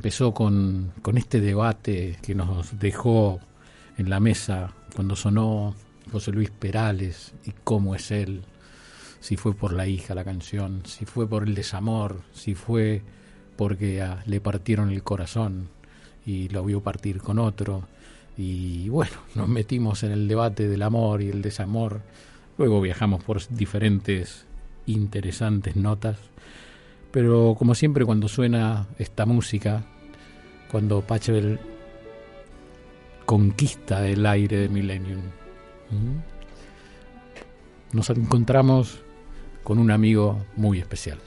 empezó con, con este debate que nos dejó en la mesa cuando sonó José Luis Perales y cómo es él, si fue por la hija la canción, si fue por el desamor, si fue porque ah, le partieron el corazón y lo vio partir con otro. Y bueno, nos metimos en el debate del amor y el desamor. Luego viajamos por diferentes interesantes notas. Pero como siempre cuando suena esta música, cuando Pachelbel conquista el aire de Millennium, nos encontramos con un amigo muy especial.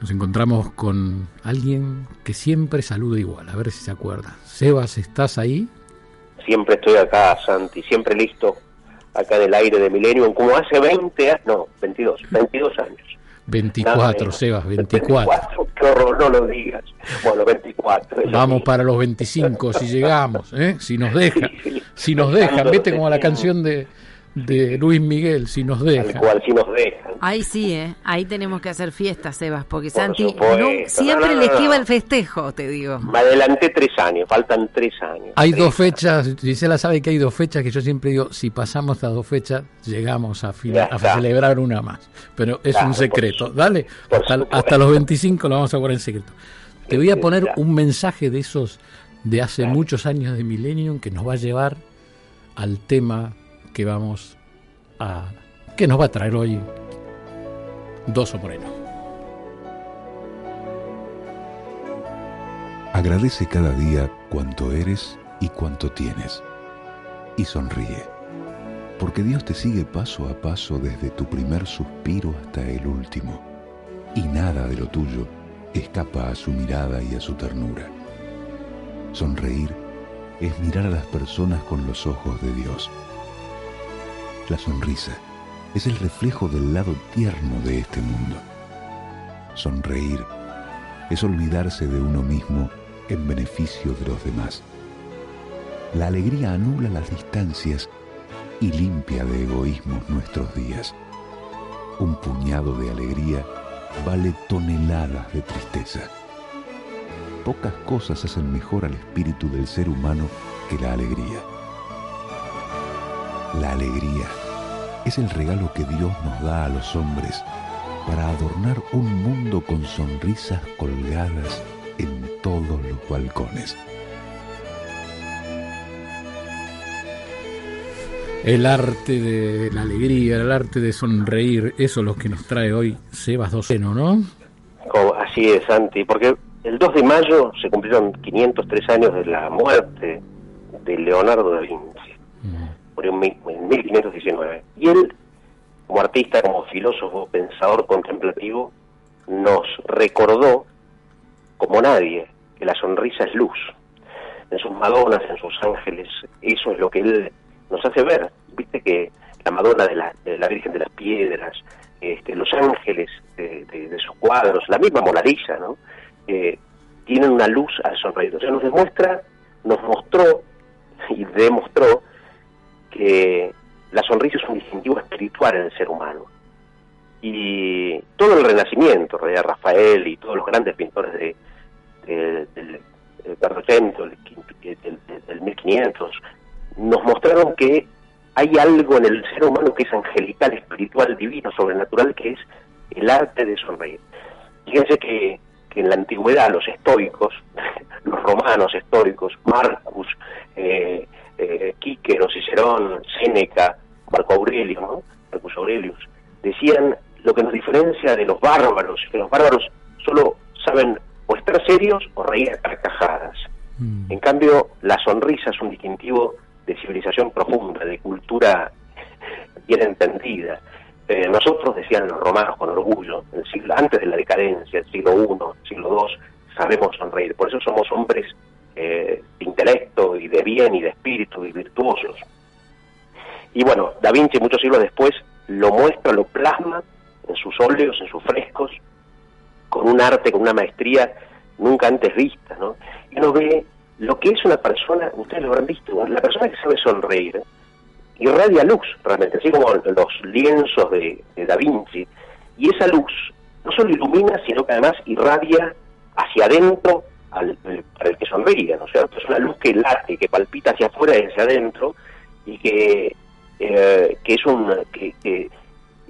Nos encontramos con alguien que siempre saluda igual, a ver si se acuerda. Sebas, ¿estás ahí? Siempre estoy acá, Santi, siempre listo, acá en el aire de Millennium, como hace 20 años, no, 22, 22 años. 24, Sebas, 24. 24. Qué horror, no lo digas. Bueno, 24. Vamos para los 25, si llegamos, ¿eh? si nos dejan. Si nos dejan, vete como la canción de, de Luis Miguel, si nos dejan. Tal cual, si nos dejan. Ahí sí, ¿eh? ahí tenemos que hacer fiestas, Sebas, porque Por Santi no- siempre No, no, le esquiva no. el festejo, te digo. Me adelanté tres años, faltan tres años. Hay Tres dos fechas, Gisela sabe que hay dos fechas que yo siempre digo, si pasamos estas dos fechas, llegamos a, Ya a celebrar una más. Pero es Claro, un secreto. Dale, hasta, los 25 lo vamos a guardar en secreto. Te voy a poner un mensaje de esos de hace Claro. muchos años de Millennium que nos va a llevar al tema que vamos a... que nos va a traer hoy Doso Moreno. Agradece cada día cuanto eres y cuanto tienes. Y sonríe, porque Dios te sigue paso a paso desde tu primer suspiro hasta el último, y nada de lo tuyo escapa a su mirada y a su ternura. Sonreír es mirar a las personas con los ojos de Dios. La sonrisa es el reflejo del lado tierno de este mundo. Sonreír es olvidarse de uno mismo en beneficio de los demás. La alegría anula las distancias y limpia de egoísmos nuestros días. Un puñado de alegría vale toneladas de tristeza. Pocas cosas hacen mejor al espíritu del ser humano que la alegría. La alegría es el regalo que Dios nos da a los hombres para adornar un mundo con sonrisas colgadas en todos los balcones. El arte de la alegría, el arte de sonreír, eso es lo que nos trae hoy Sebas Doceno, ¿no? Como- así es, Santi, porque el 2 de mayo se cumplieron 503 años de la muerte de Leonardo da Vinci. Murió en en 1519. Y él, como artista, como filósofo, pensador contemplativo, nos recordó, como nadie, que la sonrisa es luz. En sus Madonas, en sus ángeles, eso es lo que él nos hace ver. Viste que la Madonna de la, de la Virgen de las Piedras, este, los ángeles de, de- sus cuadros, la misma Mona ¿no? Eh, tienen una luz al sonreír. O sea, nos demuestra, nos mostró y demostró que la sonrisa es un distintivo espiritual en el ser humano. Y todo el Renacimiento, en realidad Rafael y todos los grandes pintores de, de- del del del- del- del 1500, nos mostraron que hay algo en el ser humano que es angelical, espiritual, divino, sobrenatural, que es el arte de sonreír. Fíjense que, que en la antigüedad los estoicos, los romanos estoicos, Marcus, eh, eh, Quíquero, Cicerón, Séneca, Marco Aurelio, ¿no? Marcus Aurelius, decían lo que nos diferencia de los bárbaros, que los bárbaros solo saben o estar serios o reír a carcajadas. En cambio, la sonrisa es un distintivo de civilización profunda, de cultura bien entendida. Eh, nosotros, decían los romanos con orgullo, el siglo, antes de la decadencia, el siglo I, el siglo II, sabemos sonreír. Por eso somos hombres eh, intelecto y de bien y de espíritu y virtuosos. Y bueno, Da Vinci muchos siglos después lo muestra, lo plasma en sus óleos, en sus frescos, con un arte, con una maestría nunca antes vista, ¿no? Y uno ve lo que es una persona, ustedes lo habrán visto, la persona que sabe sonreír, irradia luz realmente, así como los lienzos de, de Da Vinci, y esa luz no solo ilumina, sino que además irradia hacia adentro al, para el que sonríe, ¿no es cierto? Es una luz que late, que palpita hacia afuera y hacia adentro y que, eh, que es un que,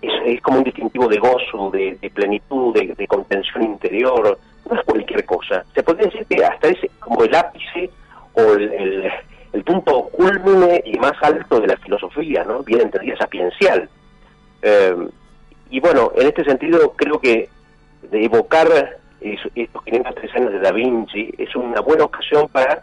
es, como un distintivo de gozo, de, plenitud, de, contención interior, no es cualquier cosa. Se podría decir que hasta es como el ápice o el, el, punto culmine y más alto de la filosofía, ¿no? Bien entendida, sapiencial. Eh, y bueno, en este sentido creo que de evocar estos 503 años de Da Vinci es una buena ocasión para,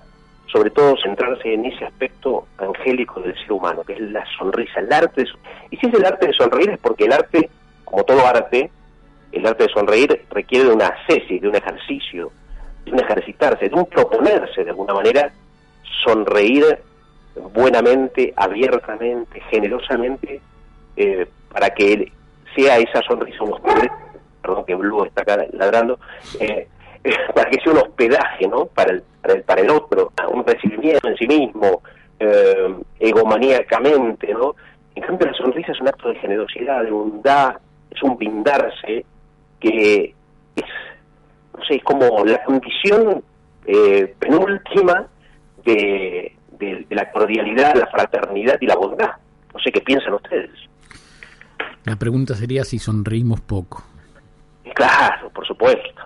sobre todo, centrarse en ese aspecto angélico del ser humano, que es la sonrisa, el arte. De, y si es el arte de sonreír es porque el arte, como todo arte, el arte de sonreír requiere de una ascesis, de un ejercicio, de un ejercitarse, de un proponerse de alguna manera, sonreír buenamente, abiertamente, generosamente, eh, para que sea esa sonrisa unos perdón que Blue está acá ladrando, eh, para que sea un hospedaje, ¿no? Para el, para el, para el otro, un recibimiento en sí mismo, eh, egomaníacamente, ¿no? En cambio, la sonrisa es un acto de generosidad, de bondad, es un brindarse que es, no sé, es como la condición eh, penúltima de, de la cordialidad, la fraternidad y la bondad. No sé qué piensan ustedes. La pregunta sería si sonreímos poco. Claro, por supuesto.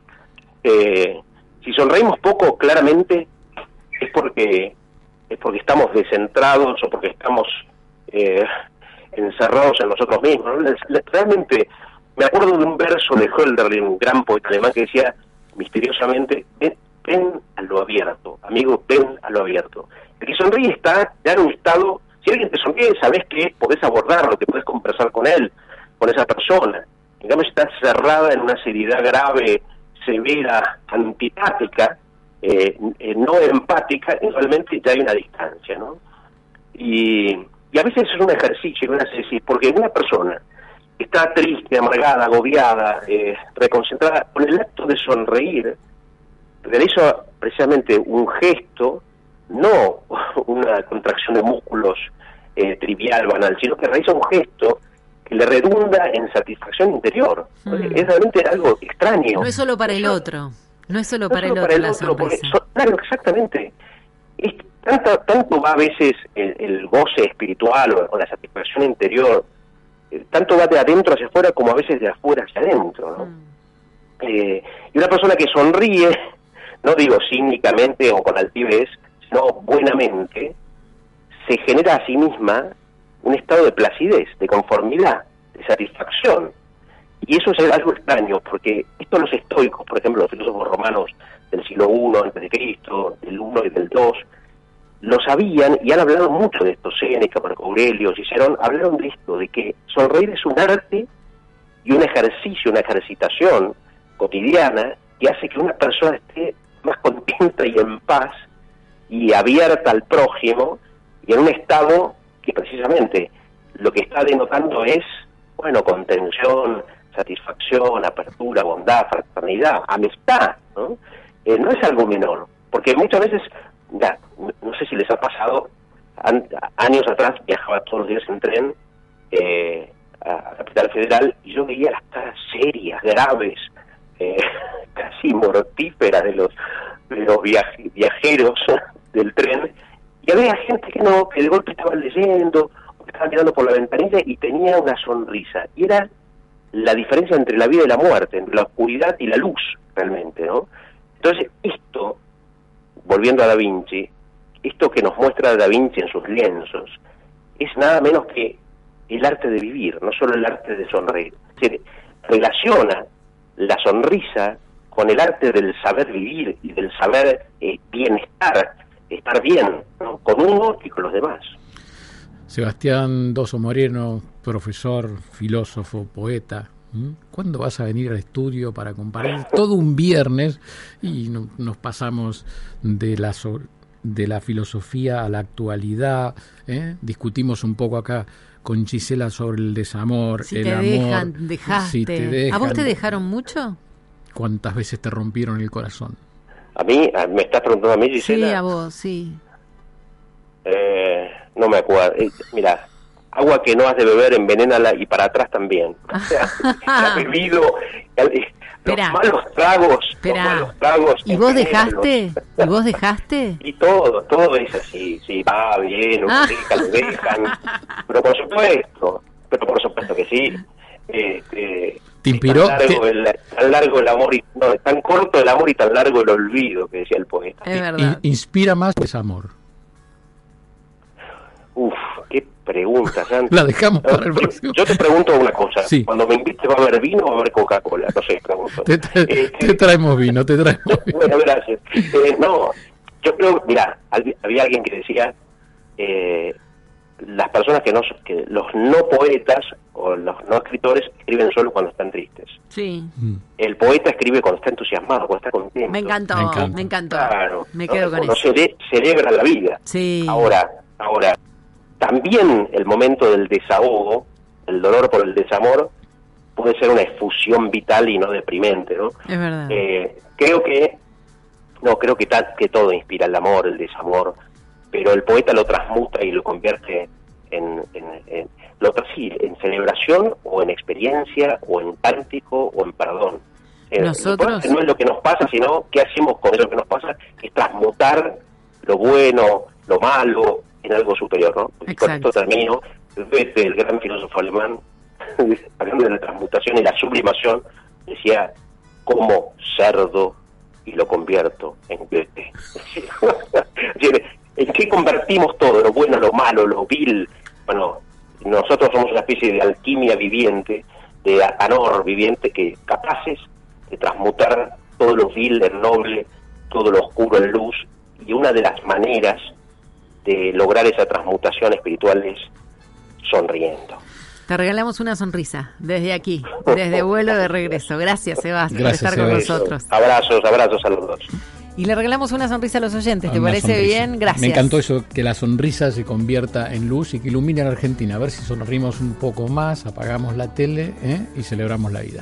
Eh, si sonreímos poco, claramente es porque es porque estamos descentrados o porque estamos eh, encerrados en nosotros mismos. Realmente, me acuerdo de un verso de Hölderlin, un gran poeta alemán, que decía misteriosamente, ven, ven a lo abierto, amigo, ven a lo abierto. El que sonríe está ya en un estado, si alguien te sonríe, sabes que podés abordarlo, que podés conversar con él, con esa persona digamos, está cerrada en una seriedad grave, severa, antipática, eh, eh, no empática, y realmente ya hay una distancia, ¿no? Y, a veces es un ejercicio, una porque una persona está triste, amargada, agobiada, eh, reconcentrada, con el acto de sonreír, realiza precisamente un gesto, no una contracción de músculos trivial, banal, sino que realiza un gesto le redunda en satisfacción interior. Mm. Es realmente algo extraño. No es solo para el otro. No es solo para el otro la claro, exactamente. tanto, tanto va a veces el, goce espiritual o, la satisfacción interior, eh, tanto va de adentro hacia afuera como a veces de afuera hacia adentro. ¿no? Mm. Eh, y una persona que sonríe, no digo cínicamente o con altivez, sino buenamente, se genera a sí misma un estado de placidez, de conformidad, de satisfacción. Y eso es algo extraño, porque esto los estoicos, por ejemplo, los filósofos romanos del siglo I antes de Cristo, del 1 y del 2, lo sabían y han hablado mucho de esto, Séneca, Marco Aurelio, Cicerón, hablaron de esto, de que sonreír es un arte y un ejercicio, una ejercitación cotidiana que hace que una persona esté más contenta y en paz y abierta al prójimo y en un estado que precisamente lo que está denotando es, bueno, contención, satisfacción, apertura, bondad, fraternidad, amistad, ¿no? Eh, no es algo menor, porque muchas veces, ya, no sé si les ha pasado, años atrás viajaba todos los días en tren eh, a capital federal y yo veía las caras serias, graves, eh, casi mortíferas de los, de los viajeros del tren y había gente que no, que de golpe estaba leyendo, o que estaba mirando por la ventanilla y tenía una sonrisa. Y era la diferencia entre la vida y la muerte, entre la oscuridad y la luz, realmente, ¿no? Entonces, esto, volviendo a Da Vinci, esto que nos muestra Da Vinci en sus lienzos, es nada menos que el arte de vivir, no solo el arte de sonreír. Se relaciona la sonrisa con el arte del saber vivir y del saber eh, bienestar, estar bien con uno y con los demás. Sebastián Doso Moreno, profesor, filósofo, poeta, ¿cuándo vas a venir al estudio para comparar todo un viernes y nos pasamos de la, de la filosofía a la actualidad? ¿eh? Discutimos un poco acá con Gisela sobre el desamor, si el te amor. Dejan, dejaste. ¿A vos te dejaron mucho? ¿Cuántas veces te rompieron el corazón? A mí, me estás preguntando a mí, Gisela. Sí, a vos, sí. Eh, no me acuerdo. Eh, mira, agua que no has de beber, envenénala y para atrás también. O sea, ha bebido los malos tragos, los malos tragos. ¿Y vos dejaste? ¿Y vos dejaste? Y todo, todo es así, sí, va bien, ah. lo dejan, pero por supuesto, pero por supuesto que sí. Este, ¿Te inspiró? Tan largo, el, tan largo el amor y no, tan corto el amor y tan largo el olvido, que decía el poeta. Es verdad. Inspira más que ese amor. Uf, qué pregunta, Santi. La dejamos para el próximo. Yo te pregunto una cosa. Cuando me invites, ¿va a haber vino o va a haber Coca-Cola? No sé, pregunto. Te, este, traemos vino, te traemos vino. Bueno, gracias. Eh, no, yo creo, mira, había alguien que decía, eh, las personas que no, que los no poetas o los no escritores escriben solo cuando están. Sí. Mm. El poeta escribe cuando está entusiasmado, cuando está contento. Me encantó, me encantó. Claro, me quedo con eso. celebra la vida. Sí. Ahora, ahora, también el momento del desahogo, el dolor por el desamor, puede ser una efusión vital y no deprimente, ¿no? Es verdad. Eh, creo que, no, creo que, que todo inspira el amor, el desamor, pero el poeta lo transmuta y lo convierte en, en, lo sí, en celebración o en experiencia o en cántico o en perdón. Eh, Nosotros no es lo que nos pasa, sino qué hacemos con eso que nos pasa, es transmutar lo bueno, lo malo en algo superior, ¿no? Y con esto termino, desde el gran filósofo alemán, hablando de la transmutación y la sublimación, decía, como cerdo y lo convierto en Goethe. ¿En qué convertimos todo? Lo bueno, lo malo, lo vil. Bueno, nosotros somos una especie de alquimia viviente, de anor viviente, que capaces de transmutar todo lo vil en noble, todo lo oscuro en luz. Y una de las maneras de lograr esa transmutación espiritual es sonriendo. Te regalamos una sonrisa desde aquí, desde vuelo de regreso. Gracias, Sebastián, por estar con nosotros. Abrazos, abrazos a los dos. Y le regalamos una sonrisa a los oyentes, ¿te parece bien? Gracias. Me encantó eso, que la sonrisa se convierta en luz y que ilumine a la Argentina. A ver si sonrimos un poco más, apagamos la tele ¿eh? y celebramos la vida.